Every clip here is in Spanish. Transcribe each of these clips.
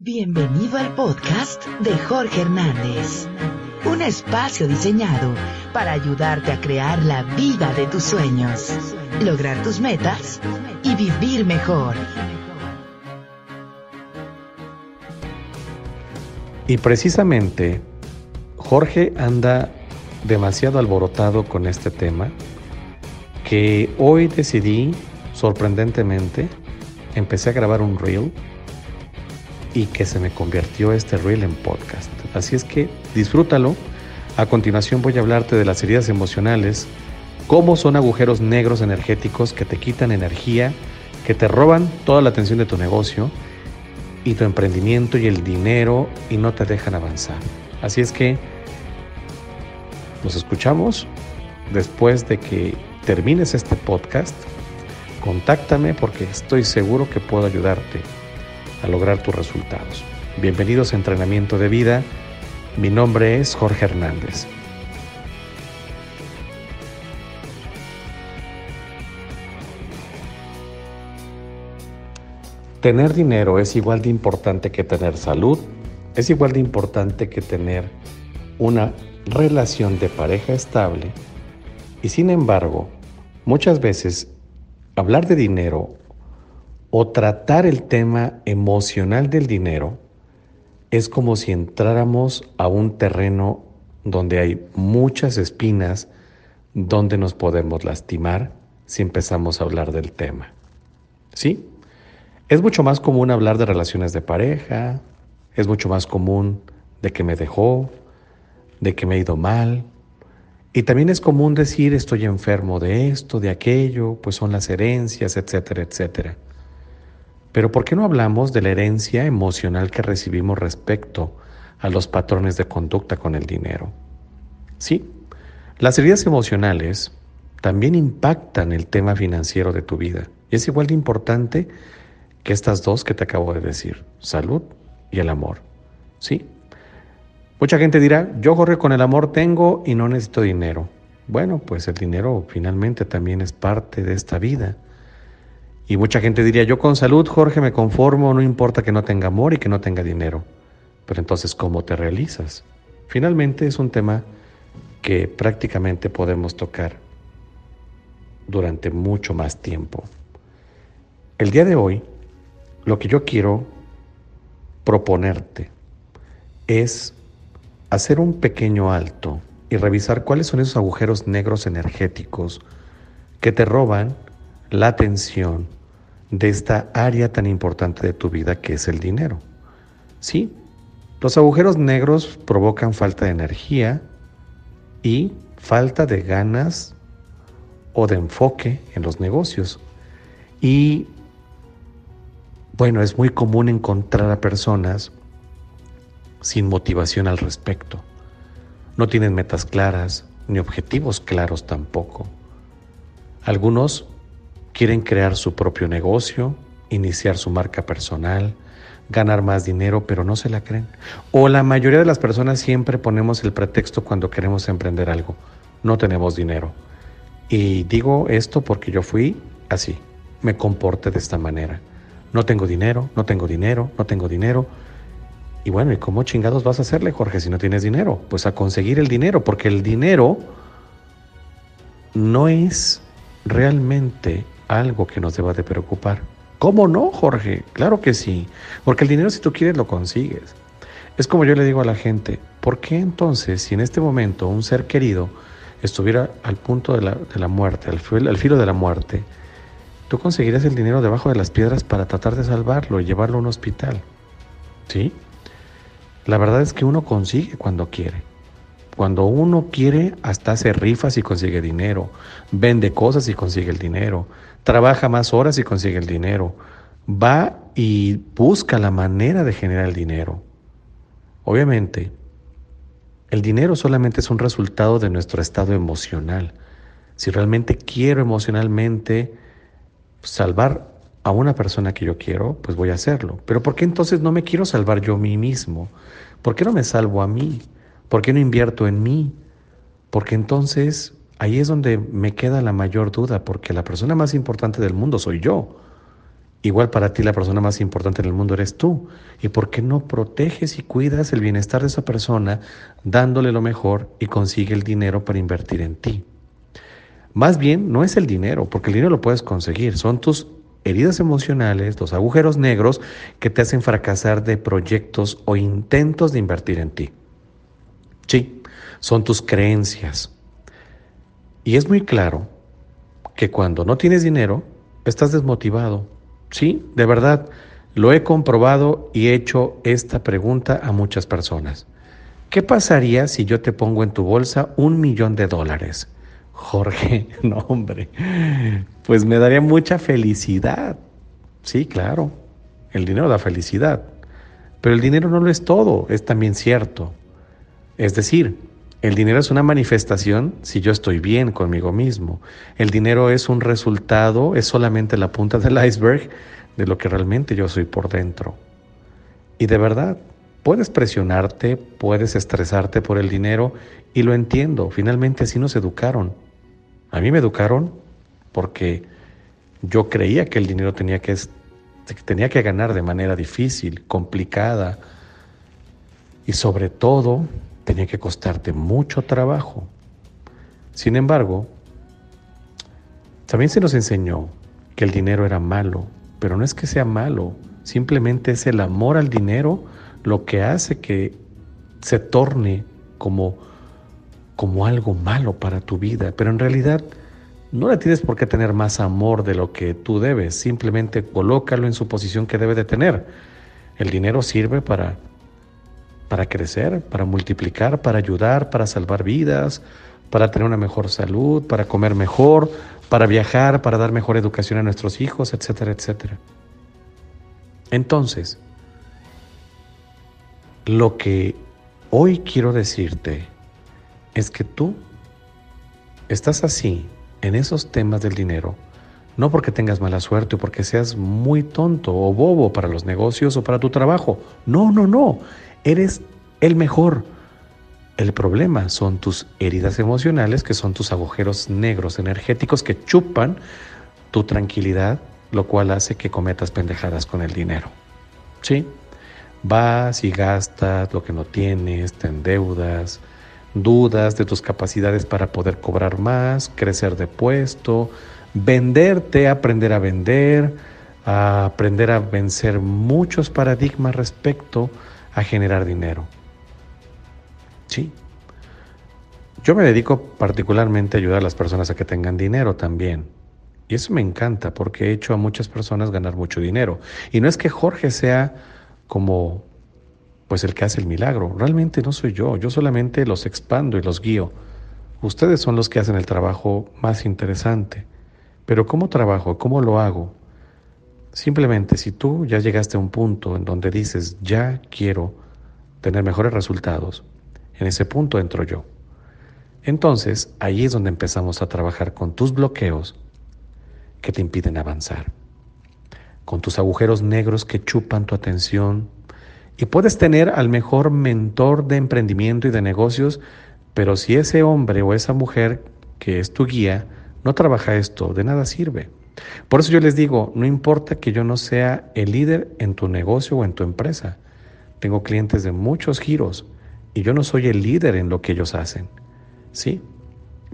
Bienvenido al podcast de Jorge Hernández, un espacio diseñado para ayudarte a crear la vida de tus sueños, lograr tus metas y vivir mejor. Y precisamente Jorge anda demasiado alborotado con este tema que hoy decidí, sorprendentemente, empecé a grabar un reel y que se me convirtió este reel en podcast. Así es que disfrútalo. A continuación voy a hablarte de las heridas emocionales, cómo son agujeros negros energéticos que te quitan energía, que te roban toda la atención de tu negocio y tu emprendimiento y el dinero y no te dejan avanzar. Así es que nos escuchamos después de que termines este podcast, contáctame porque estoy seguro que puedo ayudarte a lograr tus resultados. Bienvenidos a Entrenamiento de Vida. Mi nombre es Jorge Hernández. Tener dinero es igual de importante que tener salud, es igual de importante que tener una relación de pareja estable y sin embargo Muchas veces hablar de dinero o tratar el tema emocional del dinero es como si entráramos a un terreno donde hay muchas espinas, donde nos podemos lastimar si empezamos a hablar del tema. ¿Sí? Es mucho más común hablar de relaciones de pareja, es mucho más común de que me dejó, de que me ha ido mal, y también es común decir estoy enfermo de esto, de aquello, pues son las herencias, etcétera, etcétera. Pero ¿por qué no hablamos de la herencia emocional que recibimos respecto a los patrones de conducta con el dinero? Sí, las heridas emocionales también impactan el tema financiero de tu vida. Y es igual de importante que estas dos que te acabo de decir, salud y el amor. Sí, Mucha gente dirá, yo Jorge con el amor tengo y no necesito dinero. Bueno, pues el dinero finalmente también es parte de esta vida. Y mucha gente diría, yo con salud Jorge me conformo, no importa que no tenga amor y que no tenga dinero. Pero entonces, ¿cómo te realizas? Finalmente es un tema que prácticamente podemos tocar durante mucho más tiempo. El día de hoy, lo que yo quiero proponerte es hacer un pequeño alto y revisar cuáles son esos agujeros negros energéticos que te roban la atención de esta área tan importante de tu vida que es el dinero. Sí, los agujeros negros provocan falta de energía y falta de ganas o de enfoque en los negocios. Y bueno, es muy común encontrar a personas sin motivación al respecto. No tienen metas claras ni objetivos claros tampoco. Algunos quieren crear su propio negocio, iniciar su marca personal, ganar más dinero, pero no se la creen. O la mayoría de las personas siempre ponemos el pretexto cuando queremos emprender algo. No tenemos dinero. Y digo esto porque yo fui así. Me comporté de esta manera. No tengo dinero, no tengo dinero, no tengo dinero. Y bueno, ¿y cómo chingados vas a hacerle, Jorge, si no tienes dinero? Pues a conseguir el dinero, porque el dinero no es realmente algo que nos deba de preocupar. ¿Cómo no, Jorge? Claro que sí, porque el dinero si tú quieres lo consigues. Es como yo le digo a la gente, ¿por qué entonces si en este momento un ser querido estuviera al punto de la, muerte, al, al filo de la muerte, tú conseguirías el dinero debajo de las piedras para tratar de salvarlo y llevarlo a un hospital? ¿Sí? La verdad es que uno consigue cuando quiere. Cuando uno quiere, hasta hace rifas y consigue dinero, vende cosas y consigue el dinero, trabaja más horas y consigue el dinero, va y busca la manera de generar el dinero. Obviamente, el dinero solamente es un resultado de nuestro estado emocional. Si realmente quiero emocionalmente salvar a una persona que yo quiero, pues voy a hacerlo. Pero ¿por qué entonces no me quiero salvar yo a mí mismo? ¿Por qué no me salvo a mí? ¿Por qué no invierto en mí? Porque entonces ahí es donde me queda la mayor duda, porque la persona más importante del mundo soy yo. Igual para ti la persona más importante en el mundo eres tú. ¿Y por qué no proteges y cuidas el bienestar de esa persona dándole lo mejor y consigue el dinero para invertir en ti? Más bien no es el dinero, porque el dinero lo puedes conseguir, son tus heridas emocionales, los agujeros negros que te hacen fracasar de proyectos o intentos de invertir en ti. Sí, son tus creencias. Y es muy claro que cuando no tienes dinero, estás desmotivado. Sí, de verdad, lo he comprobado y he hecho esta pregunta a muchas personas. ¿Qué pasaría si yo te pongo en tu bolsa un millón de dólares? Jorge, no hombre, pues me daría mucha felicidad. Sí, claro, el dinero da felicidad, pero el dinero no lo es todo, es también cierto. Es decir, el dinero es una manifestación si yo estoy bien conmigo mismo. El dinero es un resultado, es solamente la punta del iceberg de lo que realmente yo soy por dentro. Y de verdad, puedes presionarte, puedes estresarte por el dinero y lo entiendo, finalmente así nos educaron. A mí me educaron porque yo creía que el dinero tenía que, tenía que ganar de manera difícil, complicada y sobre todo tenía que costarte mucho trabajo. Sin embargo, también se nos enseñó que el dinero era malo, pero no es que sea malo, simplemente es el amor al dinero lo que hace que se torne como como algo malo para tu vida, pero en realidad no le tienes por qué tener más amor de lo que tú debes, simplemente colócalo en su posición que debe de tener. El dinero sirve para para crecer, para multiplicar, para ayudar, para salvar vidas, para tener una mejor salud, para comer mejor, para viajar, para dar mejor educación a nuestros hijos, etcétera, etcétera. Entonces, lo que hoy quiero decirte es que tú estás así en esos temas del dinero, no porque tengas mala suerte o porque seas muy tonto o bobo para los negocios o para tu trabajo. No, no, no. Eres el mejor. El problema son tus heridas emocionales, que son tus agujeros negros energéticos que chupan tu tranquilidad, lo cual hace que cometas pendejadas con el dinero. ¿Sí? Vas y gastas lo que no tienes, te endeudas, dudas de tus capacidades para poder cobrar más, crecer de puesto, venderte, aprender a vender, a aprender a vencer muchos paradigmas respecto a generar dinero. Sí. Yo me dedico particularmente a ayudar a las personas a que tengan dinero también. Y eso me encanta porque he hecho a muchas personas ganar mucho dinero. Y no es que Jorge sea como pues el que hace el milagro. Realmente no soy yo, yo solamente los expando y los guío. Ustedes son los que hacen el trabajo más interesante. Pero ¿cómo trabajo? ¿Cómo lo hago? Simplemente si tú ya llegaste a un punto en donde dices, ya quiero tener mejores resultados, en ese punto entro yo. Entonces, ahí es donde empezamos a trabajar con tus bloqueos que te impiden avanzar, con tus agujeros negros que chupan tu atención, y puedes tener al mejor mentor de emprendimiento y de negocios, pero si ese hombre o esa mujer que es tu guía no trabaja esto, de nada sirve. Por eso yo les digo, no importa que yo no sea el líder en tu negocio o en tu empresa. Tengo clientes de muchos giros y yo no soy el líder en lo que ellos hacen. ¿Sí?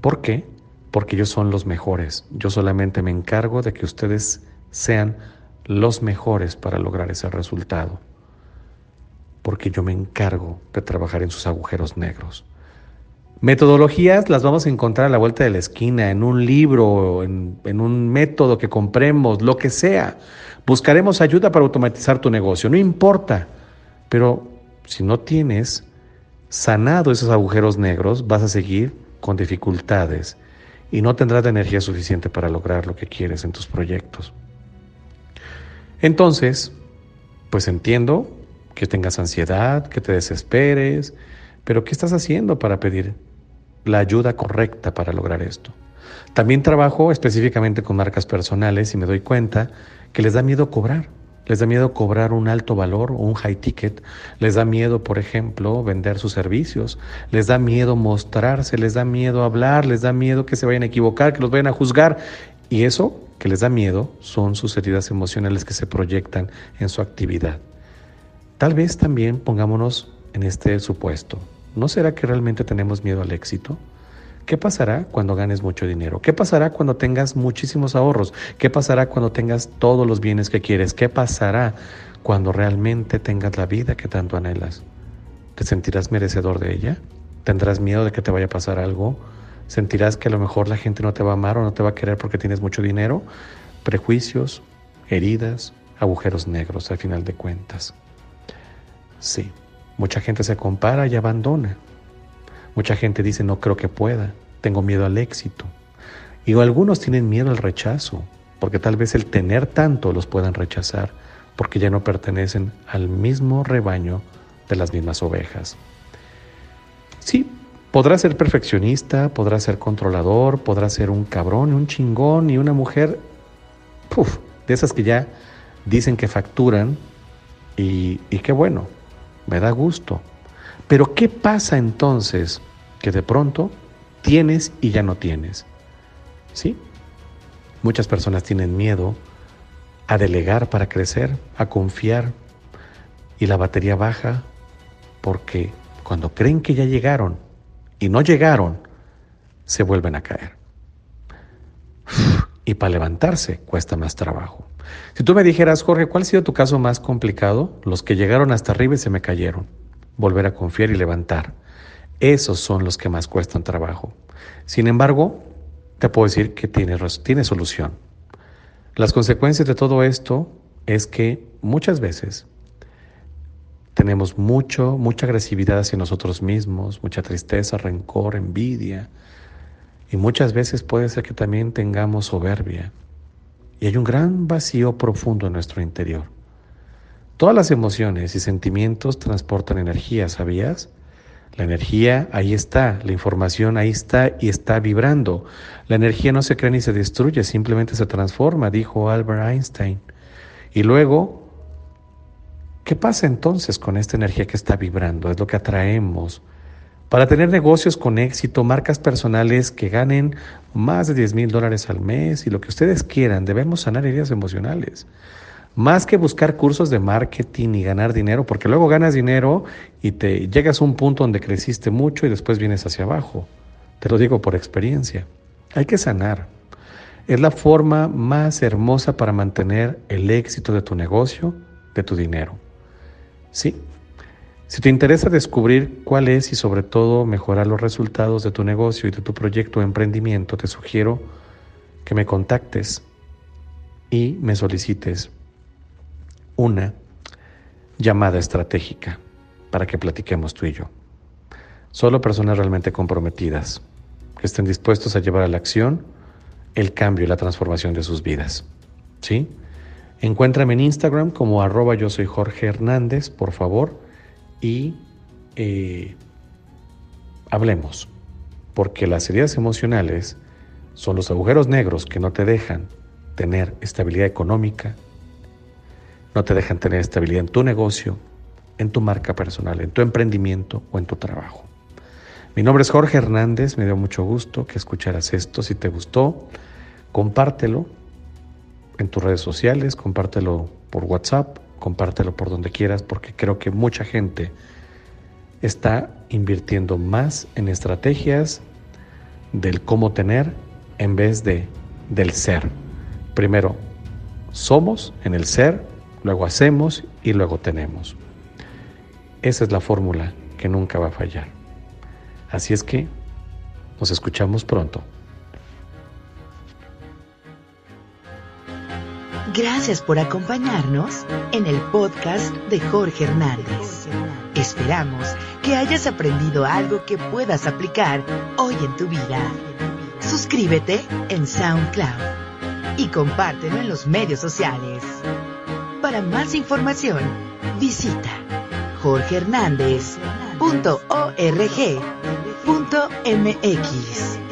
¿Por qué? Porque ellos son los mejores. Yo solamente me encargo de que ustedes sean los mejores para lograr ese resultado porque yo me encargo de trabajar en sus agujeros negros. Metodologías las vamos a encontrar a la vuelta de la esquina, en un libro, en, un método que compremos, lo que sea. Buscaremos ayuda para automatizar tu negocio, no importa. Pero si no tienes sanado esos agujeros negros, vas a seguir con dificultades y no tendrás la energía suficiente para lograr lo que quieres en tus proyectos. Entonces, pues entiendo que tengas ansiedad, que te desesperes, pero ¿qué estás haciendo para pedir la ayuda correcta para lograr esto? También trabajo específicamente con marcas personales y me doy cuenta que les da miedo cobrar. Les da miedo cobrar un alto valor o un high ticket. Les da miedo, por ejemplo, vender sus servicios. Les da miedo mostrarse, les da miedo hablar, les da miedo que se vayan a equivocar, que los vayan a juzgar. Y eso que les da miedo son sus heridas emocionales que se proyectan en su actividad. Tal vez también pongámonos en este supuesto. ¿No será que realmente tenemos miedo al éxito? ¿Qué pasará cuando ganes mucho dinero? ¿Qué pasará cuando tengas muchísimos ahorros? ¿Qué pasará cuando tengas todos los bienes que quieres? ¿Qué pasará cuando realmente tengas la vida que tanto anhelas? ¿Te sentirás merecedor de ella? ¿Tendrás miedo de que te vaya a pasar algo? ¿Sentirás que a lo mejor la gente no te va a amar o no te va a querer porque tienes mucho dinero? Prejuicios, heridas, agujeros negros al final de cuentas. Sí, mucha gente se compara y abandona. Mucha gente dice no creo que pueda, tengo miedo al éxito. Y algunos tienen miedo al rechazo, porque tal vez el tener tanto los puedan rechazar, porque ya no pertenecen al mismo rebaño de las mismas ovejas. Sí, podrá ser perfeccionista, podrá ser controlador, podrá ser un cabrón, un chingón y una mujer, de esas que ya dicen que facturan y, y qué bueno, me da gusto. Pero ¿qué pasa entonces que de pronto tienes y ya no tienes? ¿Sí? Muchas personas tienen miedo a delegar para crecer, a confiar y la batería baja porque cuando creen que ya llegaron y no llegaron, se vuelven a caer. Y para levantarse cuesta más trabajo. Si tú me dijeras, Jorge, ¿cuál ha sido tu caso más complicado? Los que llegaron hasta arriba y se me cayeron. Volver a confiar y levantar. Esos son los que más cuestan trabajo. Sin embargo, te puedo decir que tiene, tiene solución. Las consecuencias de todo esto es que muchas veces tenemos mucho, mucha agresividad hacia nosotros mismos, mucha tristeza, rencor, envidia. Y muchas veces puede ser que también tengamos soberbia. Y hay un gran vacío profundo en nuestro interior. Todas las emociones y sentimientos transportan energía, ¿sabías? La energía ahí está, la información ahí está y está vibrando. La energía no se crea ni se destruye, simplemente se transforma, dijo Albert Einstein. Y luego ¿Qué pasa entonces con esta energía que está vibrando? Es lo que atraemos. Para tener negocios con éxito, marcas personales que ganen más de 10 mil dólares al mes y lo que ustedes quieran, debemos sanar heridas emocionales. Más que buscar cursos de marketing y ganar dinero, porque luego ganas dinero y te llegas a un punto donde creciste mucho y después vienes hacia abajo. Te lo digo por experiencia. Hay que sanar. Es la forma más hermosa para mantener el éxito de tu negocio, de tu dinero. Sí. Si te interesa descubrir cuál es y sobre todo mejorar los resultados de tu negocio y de tu proyecto de emprendimiento, te sugiero que me contactes y me solicites una llamada estratégica para que platiquemos tú y yo. Solo personas realmente comprometidas, que estén dispuestos a llevar a la acción el cambio y la transformación de sus vidas. ¿Sí? Encuéntrame en Instagram como arroba yo soy Jorge Hernández, por favor, y eh, hablemos, porque las heridas emocionales son los agujeros negros que no te dejan tener estabilidad económica, no te dejan tener estabilidad en tu negocio, en tu marca personal, en tu emprendimiento o en tu trabajo. Mi nombre es Jorge Hernández, me dio mucho gusto que escucharas esto. Si te gustó, compártelo en tus redes sociales, compártelo por WhatsApp, compártelo por donde quieras, porque creo que mucha gente está invirtiendo más en estrategias del cómo tener en vez de del ser. Primero somos en el ser, luego hacemos y luego tenemos. Esa es la fórmula que nunca va a fallar. Así es que nos escuchamos pronto. Gracias por acompañarnos en el podcast de Jorge Hernández. Esperamos que hayas aprendido algo que puedas aplicar hoy en tu vida. Suscríbete en SoundCloud y compártelo en los medios sociales. Para más información, visita jorgehernandez.org.mx.